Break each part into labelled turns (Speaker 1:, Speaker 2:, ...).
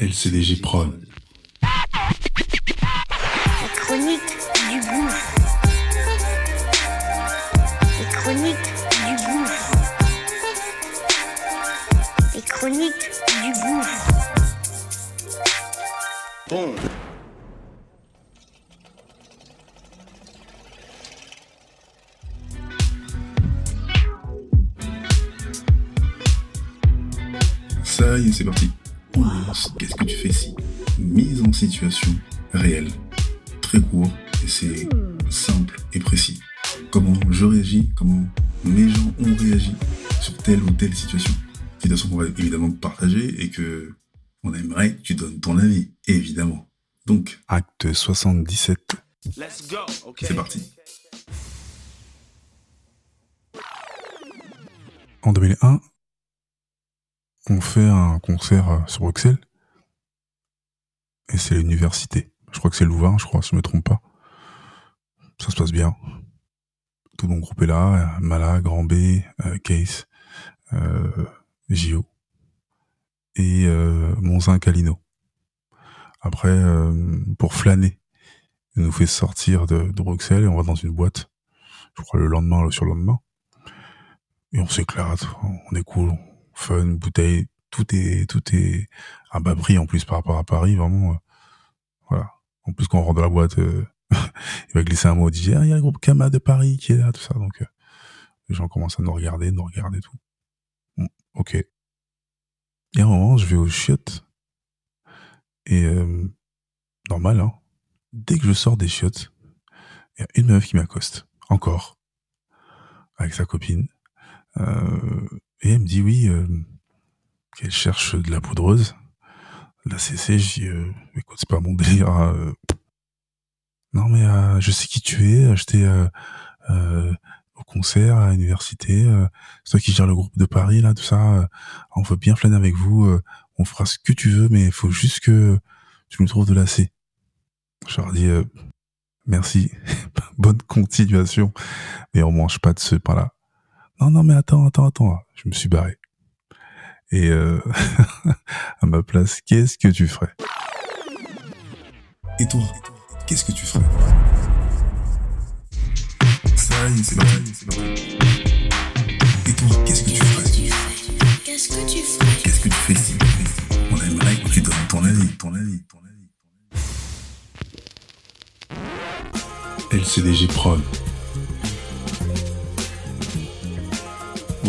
Speaker 1: LCDJ Prod.
Speaker 2: La chronique du gouffre. Les chroniques du gouffre. Les chroniques du gouffre.
Speaker 3: Bon.
Speaker 1: Ça y est, c'est parti. Qu'est-ce que tu fais si Mise en situation réelle. Très court, et c'est simple et précis. Comment je réagis, comment mes gens ont réagi sur telle ou telle situation. Situation qu'on va évidemment partager et que on aimerait que tu donnes ton avis, évidemment. Donc, acte 77,
Speaker 3: Let's go. Okay.
Speaker 1: c'est parti. En 2001, on fait un concert euh, sur Bruxelles. Et c'est l'université. Je crois que c'est Louvain, je crois, si je me trompe pas. Ça se passe bien. Tout mon groupe est là. euh, Mala, Grand B, euh, Case, euh, JO. Et euh, Monzin Calino. Après, euh, pour flâner, il nous fait sortir de, de Bruxelles et on va dans une boîte. Je crois le lendemain, le surlendemain. Et on s'éclate, on est cool, fun, bouteille, tout est tout est à bas prix en plus par rapport à Paris, vraiment. euh, voilà. En plus quand on rentre dans la boîte, euh, il va glisser un mot, dit ah il y a le groupe Kama de Paris qui est là, tout ça. Donc euh, les gens commencent à nous regarder, nous regarder tout. Bon, ok. Et à un moment, je vais aux chiottes et normal, hein. Dès que je sors des chiottes, il y a une meuf qui m'accoste, encore, avec sa copine. Euh, et elle me dit oui, euh, qu'elle cherche de la poudreuse, la CC. Je dis, euh, écoute, c'est pas mon délire. hein, euh. Non mais euh, je sais qui tu es. J'étais au concert à l'université. c'est toi qui gères le groupe de Paris là, tout ça. on veut bien flâner avec vous. on fera ce que tu veux, mais il faut juste que tu nous trouves de la C. Je leur dis merci, bonne continuation, mais on mange pas de ce pain-là. Non, non, mais attends, attends, attends. Je me suis barré. Et euh, à ma place, qu'est-ce que tu ferais? Et toi, qu'est-ce que tu ferais? Ça y est, c'est. Et toi, qu'est-ce que tu ferais?
Speaker 2: Qu'est-ce que tu ferais?
Speaker 1: Qu'est-ce que tu fais si On aimerait que tu donnes ton avis, ton avis, ton avis. LCDG Prod.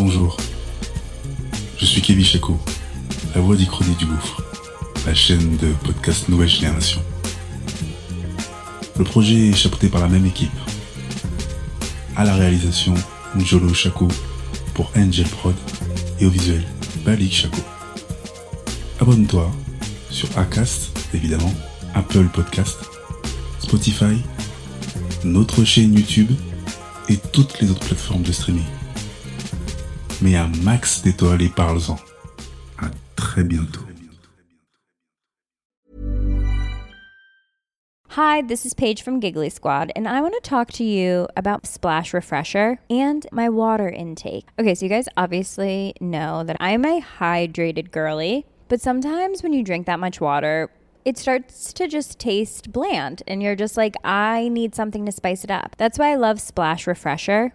Speaker 1: Bonjour. Je suis Kevin Chaco, la voix d'Ichronie du Gouffre, la chaîne de podcast Nouvelle Génération. Le projet est chapeauté par la même équipe. À la réalisation, Njolo Chaco pour Angel Prod et au visuel, Balik Chaco. Abonne-toi sur Acast, évidemment, Apple Podcast, Spotify, notre chaîne YouTube et toutes les autres plateformes de streaming. Mais un max d'étoiles et parle-en. À très bientôt.
Speaker 4: Hi, this is Paige from Giggly Squad, and I want to talk to you about Splash Refresher and my water intake. Okay, so you guys obviously know that I'm a hydrated girly, but sometimes when you drink that much water, it starts to just taste bland, and you're just like, I need something to spice it up. That's why I love Splash Refresher.